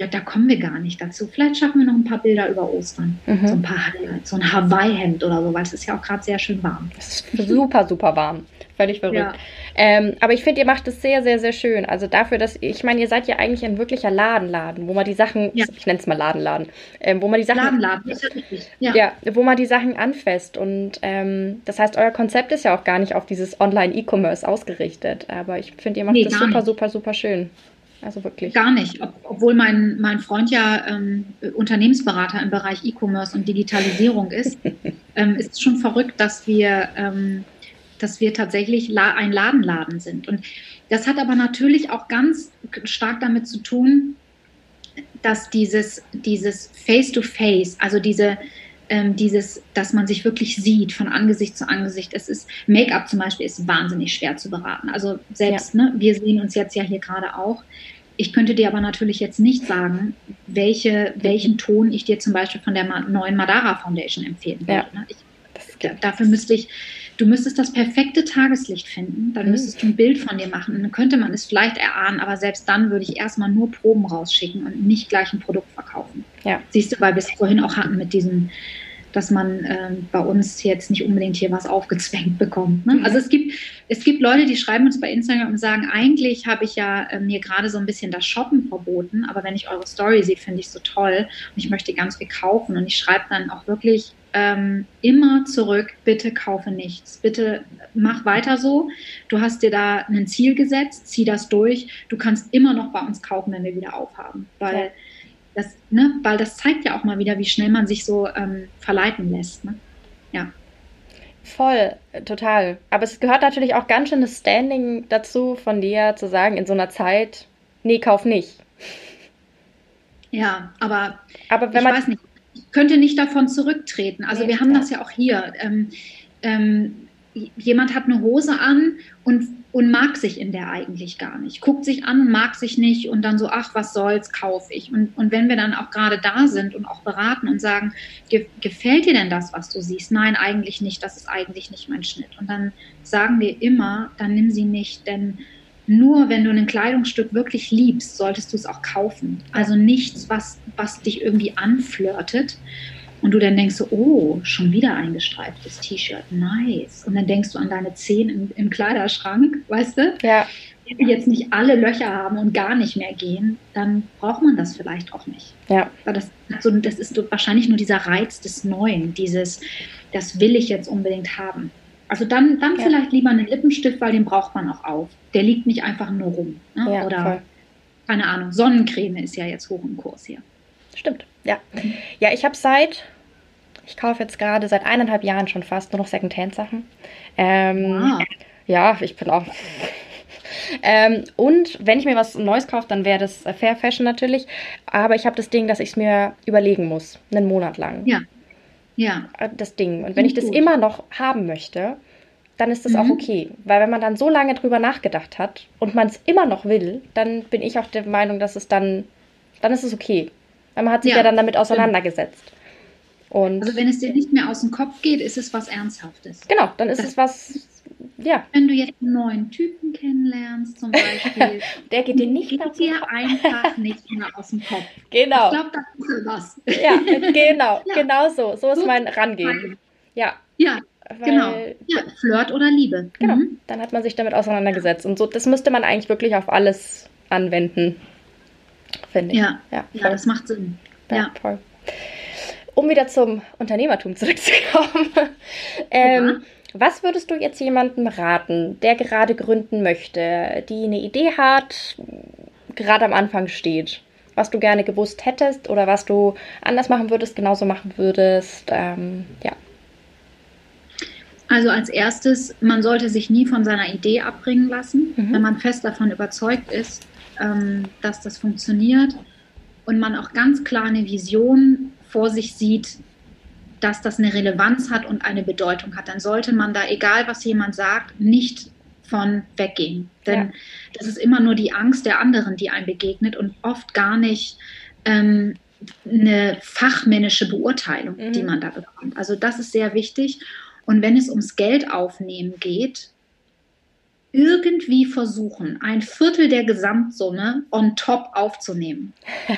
Speaker 2: ja, da kommen wir gar nicht dazu. Vielleicht schaffen wir noch ein paar Bilder über Ostern. Mhm. So ein paar Highlights, so ein Hawaii-Hemd oder so, weil es ist ja auch gerade sehr schön warm.
Speaker 1: Es ist super, super warm. Völlig verrückt. Ja. Ähm, aber ich finde, ihr macht es sehr, sehr, sehr schön. Also dafür, dass, ich meine, ihr seid ja eigentlich ein wirklicher Ladenladen, wo man die Sachen, ja. ich nenne es mal Ladenladen, ähm, wo man die Sachen. Ladenladen. Ja. ja, wo man die Sachen anfasst. Und ähm, das heißt, euer Konzept ist ja auch gar nicht auf dieses Online-E-Commerce ausgerichtet. Aber ich finde, ihr macht nee, das super, nicht. super, super schön. Also wirklich.
Speaker 2: Gar nicht. Ob, obwohl mein, mein Freund ja ähm, Unternehmensberater im Bereich E-Commerce und Digitalisierung ist, ähm, ist schon verrückt, dass wir, ähm, dass wir tatsächlich ein Ladenladen sind. Und das hat aber natürlich auch ganz stark damit zu tun, dass dieses, dieses Face-to-Face, -face, also diese, ähm, dieses, dass man sich wirklich sieht von Angesicht zu Angesicht. Es ist Make-up zum Beispiel ist wahnsinnig schwer zu beraten. Also selbst, ja. ne, wir sehen uns jetzt ja hier gerade auch. Ich könnte dir aber natürlich jetzt nicht sagen, welche, welchen Ton ich dir zum Beispiel von der neuen Madara Foundation empfehlen würde. Ja. Ne? Ich, dafür müsste ich, du müsstest das perfekte Tageslicht finden, dann mhm. müsstest du ein Bild von dir machen und dann könnte man es vielleicht erahnen, aber selbst dann würde ich erstmal nur Proben rausschicken und nicht gleich ein Produkt verkaufen. Ja. Siehst du, weil wir es vorhin auch hatten mit diesem dass man äh, bei uns jetzt nicht unbedingt hier was aufgezwängt bekommt. Ne? Mhm. Also es gibt, es gibt Leute, die schreiben uns bei Instagram und sagen, eigentlich habe ich ja äh, mir gerade so ein bisschen das Shoppen verboten, aber wenn ich eure Story sehe, finde ich so toll und ich möchte ganz viel kaufen und ich schreibe dann auch wirklich ähm, immer zurück, bitte kaufe nichts, bitte mach weiter so. Du hast dir da ein Ziel gesetzt, zieh das durch. Du kannst immer noch bei uns kaufen, wenn wir wieder aufhaben, weil ja das, ne, weil das zeigt ja auch mal wieder, wie schnell man sich so ähm, verleiten lässt. Ne? Ja.
Speaker 1: Voll, total. Aber es gehört natürlich auch ganz schön das Standing dazu, von dir zu sagen, in so einer Zeit, nee, kauf nicht.
Speaker 2: Ja, aber, aber wenn ich man, weiß nicht, ich könnte nicht davon zurücktreten. Also wir haben das ja auch hier. Ähm, ähm, jemand hat eine Hose an und, und mag sich in der eigentlich gar nicht. Guckt sich an und mag sich nicht und dann so, ach, was soll's, kaufe ich. Und, und wenn wir dann auch gerade da sind und auch beraten und sagen, gefällt dir denn das, was du siehst? Nein, eigentlich nicht, das ist eigentlich nicht mein Schnitt. Und dann sagen wir immer, dann nimm sie nicht, denn nur wenn du ein Kleidungsstück wirklich liebst, solltest du es auch kaufen. Also nichts, was, was dich irgendwie anflirtet und du dann denkst so, oh, schon wieder ein gestreiftes T-Shirt, nice. Und dann denkst du an deine Zehen im, im Kleiderschrank, weißt du?
Speaker 1: Ja.
Speaker 2: Wenn die jetzt nicht alle Löcher haben und gar nicht mehr gehen, dann braucht man das vielleicht auch nicht.
Speaker 1: Ja.
Speaker 2: Weil das, so, das ist wahrscheinlich nur dieser Reiz des Neuen, dieses, das will ich jetzt unbedingt haben. Also dann, dann ja. vielleicht lieber einen Lippenstift, weil den braucht man auch auf. Der liegt nicht einfach nur rum. Ne?
Speaker 1: Ja,
Speaker 2: Oder,
Speaker 1: voll.
Speaker 2: keine Ahnung, Sonnencreme ist ja jetzt hoch im Kurs hier.
Speaker 1: Stimmt, ja. Ja, ich habe seit, ich kaufe jetzt gerade seit eineinhalb Jahren schon fast nur noch Secondhand-Sachen. Ähm,
Speaker 2: Wow.
Speaker 1: Ja, ich bin auch. ähm, und wenn ich mir was Neues kaufe, dann wäre das Fair Fashion natürlich. Aber ich habe das Ding, dass ich es mir überlegen muss, einen Monat lang.
Speaker 2: Ja. Ja,
Speaker 1: Äh, Das Ding. Und wenn ich das
Speaker 2: Gut.
Speaker 1: immer noch haben möchte, dann ist das auch
Speaker 2: Mhm.
Speaker 1: okay. Weil wenn man dann so lange drüber nachgedacht hat und man es immer noch will, dann bin ich auch der Meinung, dass es dann, dann ist es okay. Weil man hat sich ja,
Speaker 2: Ja,
Speaker 1: dann damit auseinandergesetzt. Und
Speaker 2: also wenn es dir nicht mehr aus dem Kopf geht, ist es was Ernsthaftes.
Speaker 1: genau, dann ist
Speaker 2: das-
Speaker 1: es was, ja,
Speaker 2: Wenn du jetzt einen neuen Typen kennenlernst, zum Beispiel,
Speaker 1: der geht dir nicht
Speaker 2: geht dir einfach nicht mehr aus dem Kopf.
Speaker 1: Genau.
Speaker 2: Ich glaube, das ist was.
Speaker 1: Ja, genau,
Speaker 2: Ja.
Speaker 1: genau so. So ist mein Rangehen. Ja,
Speaker 2: Ja,
Speaker 1: weil,
Speaker 2: genau. Ja, Flirt oder Liebe.
Speaker 1: Genau,
Speaker 2: Mhm.
Speaker 1: dann hat man sich damit auseinandergesetzt. Und so, das müsste man eigentlich wirklich auf alles anwenden, finde ich.
Speaker 2: Ja.
Speaker 1: ja,
Speaker 2: Ja, das macht Sinn.
Speaker 1: Ja,
Speaker 2: Ja.
Speaker 1: voll. Um wieder zum Unternehmertum zurückzukommen. ähm, Was würdest du jetzt jemandem raten, der gerade gründen möchte, die eine Idee hat, gerade am Anfang steht? Was du gerne gewusst hättest oder was du anders machen würdest, genauso machen würdest? Ähm, ja.
Speaker 2: Also als erstes, man sollte sich nie von seiner Idee abbringen lassen,
Speaker 1: Mhm.
Speaker 2: wenn man fest davon überzeugt ist, ähm, dass das funktioniert und man auch ganz klar eine Vision vor sich sieht, dass das eine Relevanz hat und eine Bedeutung hat. Dann sollte man da, egal was jemand sagt, nicht von weggehen. Denn
Speaker 1: Ja.
Speaker 2: das ist immer nur die Angst der anderen, die einem begegnet und oft gar nicht ähm, eine fachmännische Beurteilung,
Speaker 1: Mhm.
Speaker 2: die man da bekommt. Also das ist sehr wichtig. Und wenn es ums Geld aufnehmen geht, irgendwie versuchen, ein Viertel der Gesamtsumme on top aufzunehmen.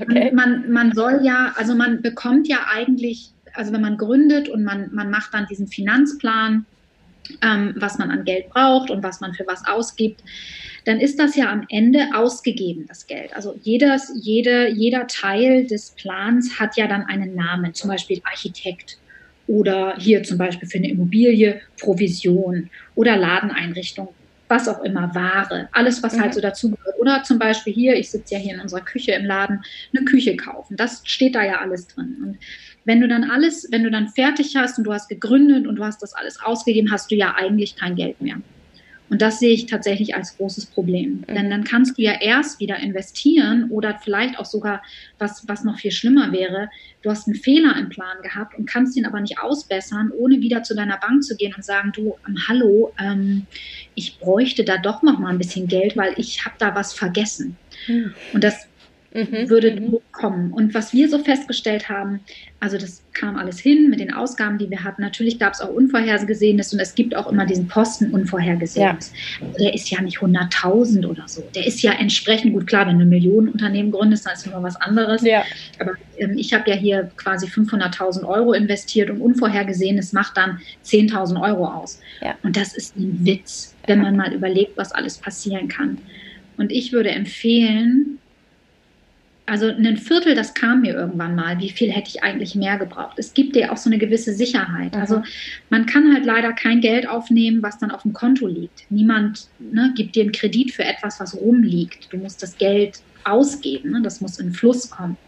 Speaker 1: Okay.
Speaker 2: Man, man soll ja, also man bekommt ja eigentlich, also wenn man gründet und man, man macht dann diesen Finanzplan, ähm, was man an Geld braucht und was man für was ausgibt, dann ist das ja am Ende ausgegeben, das Geld. Also jedes, jede, jeder Teil des Plans hat ja dann einen Namen, zum Beispiel Architekt oder hier zum Beispiel für eine Immobilie Provision oder Ladeneinrichtung, was auch immer, Ware, alles, was
Speaker 1: Mhm.
Speaker 2: halt so dazugehört. Oder zum Beispiel hier, ich sitze ja hier in unserer Küche im Laden, eine Küche kaufen. Das steht da ja alles drin. Und wenn du dann alles, wenn du dann fertig hast und du hast gegründet und du hast das alles ausgegeben, hast du ja eigentlich kein Geld mehr. Und das sehe ich tatsächlich als großes Problem.
Speaker 1: Mhm.
Speaker 2: Denn dann kannst du ja erst wieder investieren oder vielleicht auch sogar, was, was noch viel schlimmer wäre, du hast einen Fehler im Plan gehabt und kannst ihn aber nicht ausbessern, ohne wieder zu deiner Bank zu gehen und sagen, du, ähm, hallo, ähm, ich bräuchte da doch noch mal ein bisschen Geld, weil ich habe da was vergessen.
Speaker 1: Hm.
Speaker 2: Und das
Speaker 1: Mhm.
Speaker 2: würde
Speaker 1: mhm.
Speaker 2: kommen. Und was wir so festgestellt haben, also das kam alles hin mit den Ausgaben, die wir hatten. Natürlich gab es auch Unvorhergesehenes und es gibt auch immer diesen Posten Unvorhergesehenes. Aber Der ist ja nicht 100.000 oder so. Der ist ja entsprechend gut klar, wenn du ein Millionenunternehmen gründest, dann ist immer was anderes.
Speaker 1: Ja,
Speaker 2: Aber ähm, ich habe ja hier quasi 500.000 Euro investiert und Unvorhergesehenes macht dann 10.000 Euro aus.
Speaker 1: Ja.
Speaker 2: Und das ist ein Witz, wenn man mal überlegt, was alles passieren kann. Und ich würde empfehlen, also ein Viertel, das kam mir irgendwann mal. Wie viel hätte ich eigentlich mehr gebraucht? Es gibt dir auch so eine gewisse Sicherheit.
Speaker 1: Mhm.
Speaker 2: Also man kann halt leider kein Geld aufnehmen, was dann auf dem Konto liegt. Niemand ne, gibt dir einen Kredit für etwas, was rumliegt. Du musst das Geld ausgeben. Ne? Das muss in Fluss kommen.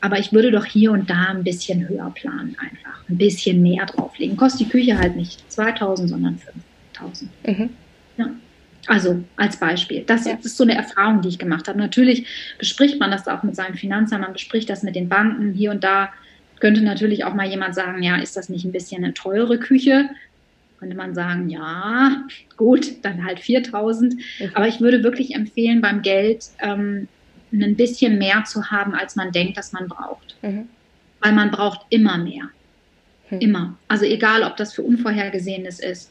Speaker 2: Aber ich würde doch hier und da ein bisschen höher planen einfach. Ein bisschen mehr drauflegen. Kostet die Küche halt nicht 2000, sondern 5000.
Speaker 1: mhm.
Speaker 2: Also als Beispiel. Das
Speaker 1: Ja.
Speaker 2: ist so eine Erfahrung, die ich gemacht habe. Natürlich bespricht man das auch mit seinem Finanzamt, man bespricht das mit den Banken. Hier und da könnte natürlich auch mal jemand sagen, ja, ist das nicht ein bisschen eine teure Küche? Könnte man sagen, ja, gut, dann halt 4000.
Speaker 1: Mhm.
Speaker 2: Aber ich würde wirklich empfehlen, beim Geld ähm, ein bisschen mehr zu haben, als man denkt, dass man braucht.
Speaker 1: Mhm.
Speaker 2: Weil man braucht immer mehr.
Speaker 1: Hm.
Speaker 2: Immer. Also egal, ob das für Unvorhergesehenes ist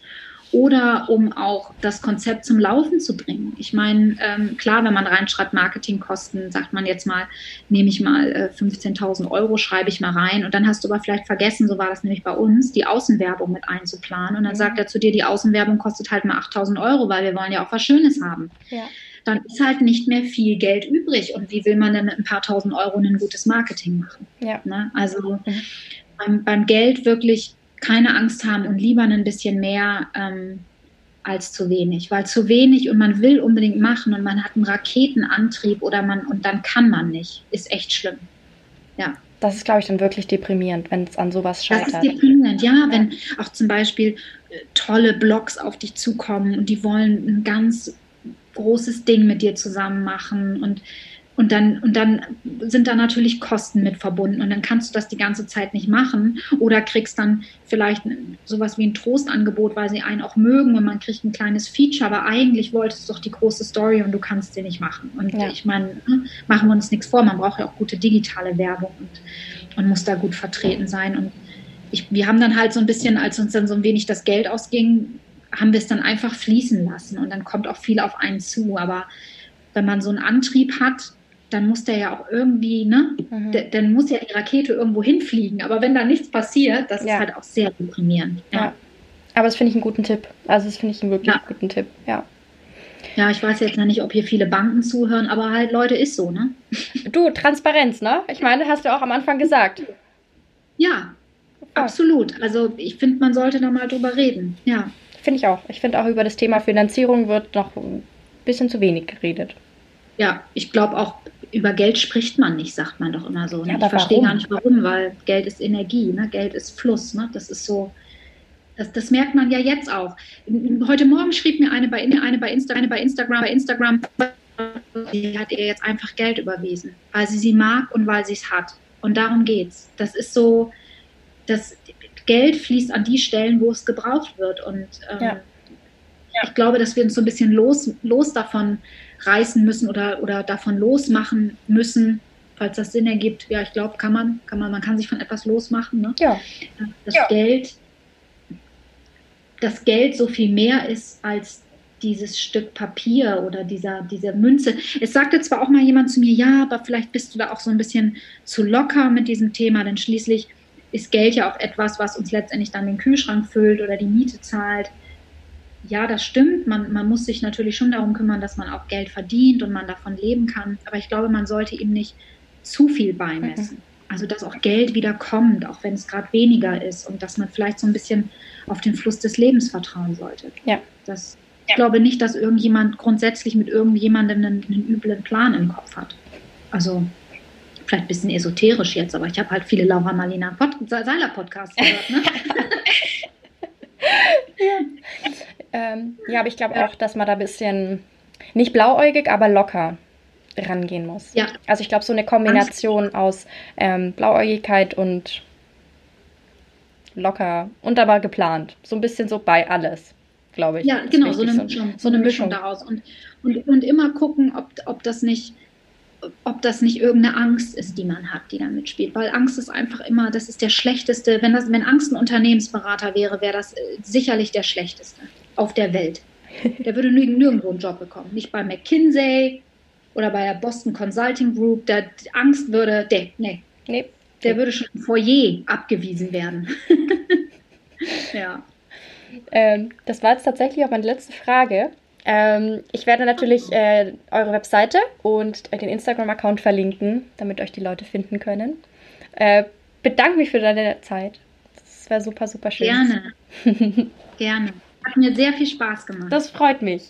Speaker 2: oder um auch das Konzept zum Laufen zu bringen. Ich meine, ähm, klar, wenn man reinschreibt Marketingkosten, sagt man jetzt mal, nehme ich mal äh, 15.000 Euro, schreibe ich mal rein und dann hast du aber vielleicht vergessen, so war das nämlich bei uns, die Außenwerbung mit einzuplanen und dann mhm. sagt er zu dir, die Außenwerbung kostet halt mal 8.000 Euro, weil wir wollen ja auch was Schönes haben. Ja. Dann ist halt nicht mehr viel Geld übrig und wie will man denn mit ein paar tausend Euro ein gutes Marketing machen? Ja. Ne? Also mhm. beim, beim Geld wirklich keine Angst haben und lieber ein bisschen mehr ähm, als zu wenig. Weil zu wenig und man will unbedingt machen und man hat einen Raketenantrieb oder man und dann kann man nicht, ist echt schlimm. Ja.
Speaker 1: Das ist, glaube ich, dann wirklich deprimierend, wenn es an sowas scheitert.
Speaker 2: Das ist deprimierend, ja, ja. wenn auch zum Beispiel äh, tolle Blogs auf dich zukommen und die wollen ein ganz großes Ding mit dir zusammen machen und und dann, und dann sind da natürlich Kosten mit verbunden und dann kannst du das die ganze Zeit nicht machen oder kriegst dann vielleicht sowas wie ein Trostangebot, weil sie einen auch mögen und man kriegt ein kleines Feature, aber eigentlich wolltest du doch die große Story und du kannst sie nicht machen. Und ja. ich meine, ne, machen wir uns nichts vor, man braucht ja auch gute digitale Werbung und, und muss da gut vertreten sein. Und ich, wir haben dann halt so ein bisschen, als uns dann so ein wenig das Geld ausging, haben wir es dann einfach fließen lassen und dann kommt auch viel auf einen zu. Aber wenn man so einen Antrieb hat, dann muss der ja auch irgendwie, ne, mhm. dann muss ja die Rakete irgendwo hinfliegen. Aber wenn da nichts passiert, das ja. ist halt auch sehr deprimierend. Ja. ja.
Speaker 1: Aber das finde ich einen guten Tipp. Also das finde ich einen wirklich ja. guten Tipp, ja.
Speaker 2: Ja, ich weiß jetzt noch nicht, ob hier viele Banken zuhören, aber halt, Leute, ist so, ne?
Speaker 1: Du, Transparenz, ne? Ich meine, hast du auch am Anfang gesagt.
Speaker 2: Ja, oh. absolut. Also ich finde, man sollte da mal drüber reden, ja.
Speaker 1: Finde ich auch. Ich finde auch über das Thema Finanzierung wird noch ein bisschen zu wenig geredet.
Speaker 2: Ja, ich glaube auch, über Geld spricht man nicht, sagt man doch immer so. Ne? Ja, ich verstehe gar nicht warum, weil Geld ist Energie, ne? Geld ist Fluss. Ne? Das ist so, das, das, merkt man ja jetzt auch. Heute Morgen schrieb mir eine bei, eine bei, Insta, eine bei Instagram, bei Instagram, sie hat ihr jetzt einfach Geld überwiesen, weil sie sie mag und weil sie es hat. Und darum geht's. Das ist so, das Geld fließt an die Stellen, wo es gebraucht wird. Und ähm, ja. Ja. ich glaube, dass wir uns so ein bisschen los, los davon reißen müssen oder, oder davon losmachen müssen, falls das Sinn ergibt. Ja, ich glaube, kann man, kann man, man kann sich von etwas losmachen. Ne?
Speaker 1: Ja.
Speaker 2: Das ja. Geld, das Geld so viel mehr ist als dieses Stück Papier oder dieser, diese Münze. Es sagte zwar auch mal jemand zu mir, ja, aber vielleicht bist du da auch so ein bisschen zu locker mit diesem Thema, denn schließlich ist Geld ja auch etwas, was uns letztendlich dann den Kühlschrank füllt oder die Miete zahlt ja, das stimmt. Man, man muss sich natürlich schon darum kümmern, dass man auch Geld verdient und man davon leben kann. Aber ich glaube, man sollte ihm nicht zu viel beimessen. Mhm. Also, dass auch Geld wieder kommt, auch wenn es gerade weniger ist und dass man vielleicht so ein bisschen auf den Fluss des Lebens vertrauen sollte.
Speaker 1: Ja.
Speaker 2: Das, ich glaube nicht, dass irgendjemand grundsätzlich mit irgendjemandem einen, einen üblen Plan im Kopf hat. Also, vielleicht ein bisschen esoterisch jetzt, aber ich habe halt viele Laura Marlina Pod Seiler Podcasts gehört. Ne?
Speaker 1: ja. Ähm, ja, aber ich glaube auch, dass man da ein bisschen nicht blauäugig, aber locker rangehen muss.
Speaker 2: Ja.
Speaker 1: Also ich glaube, so eine Kombination aus ähm, Blauäugigkeit und locker und aber geplant. So ein bisschen so bei alles, glaube ich.
Speaker 2: Ja, genau, so eine, Mischung, so eine Mischung daraus. Und, und, und immer gucken, ob, ob das nicht ob das nicht irgendeine Angst ist, die man hat, die da mitspielt. Weil Angst ist einfach immer, das ist der schlechteste, wenn, das, wenn Angst ein Unternehmensberater wäre, wäre das äh, sicherlich der schlechteste auf der Welt. Der würde nirgendwo einen Job bekommen. Nicht bei McKinsey oder bei der Boston Consulting Group. Der Angst würde, der, nee, nee. der würde schon im Foyer abgewiesen werden. ja.
Speaker 1: Ähm, das war jetzt tatsächlich auch meine letzte Frage. Ähm, ich werde natürlich äh, eure Webseite und den Instagram-Account verlinken, damit euch die Leute finden können. Äh, bedanke mich für deine Zeit. Das wäre super, super schön.
Speaker 2: Gerne. Gerne. Hat mir sehr viel Spaß gemacht.
Speaker 1: Das freut mich.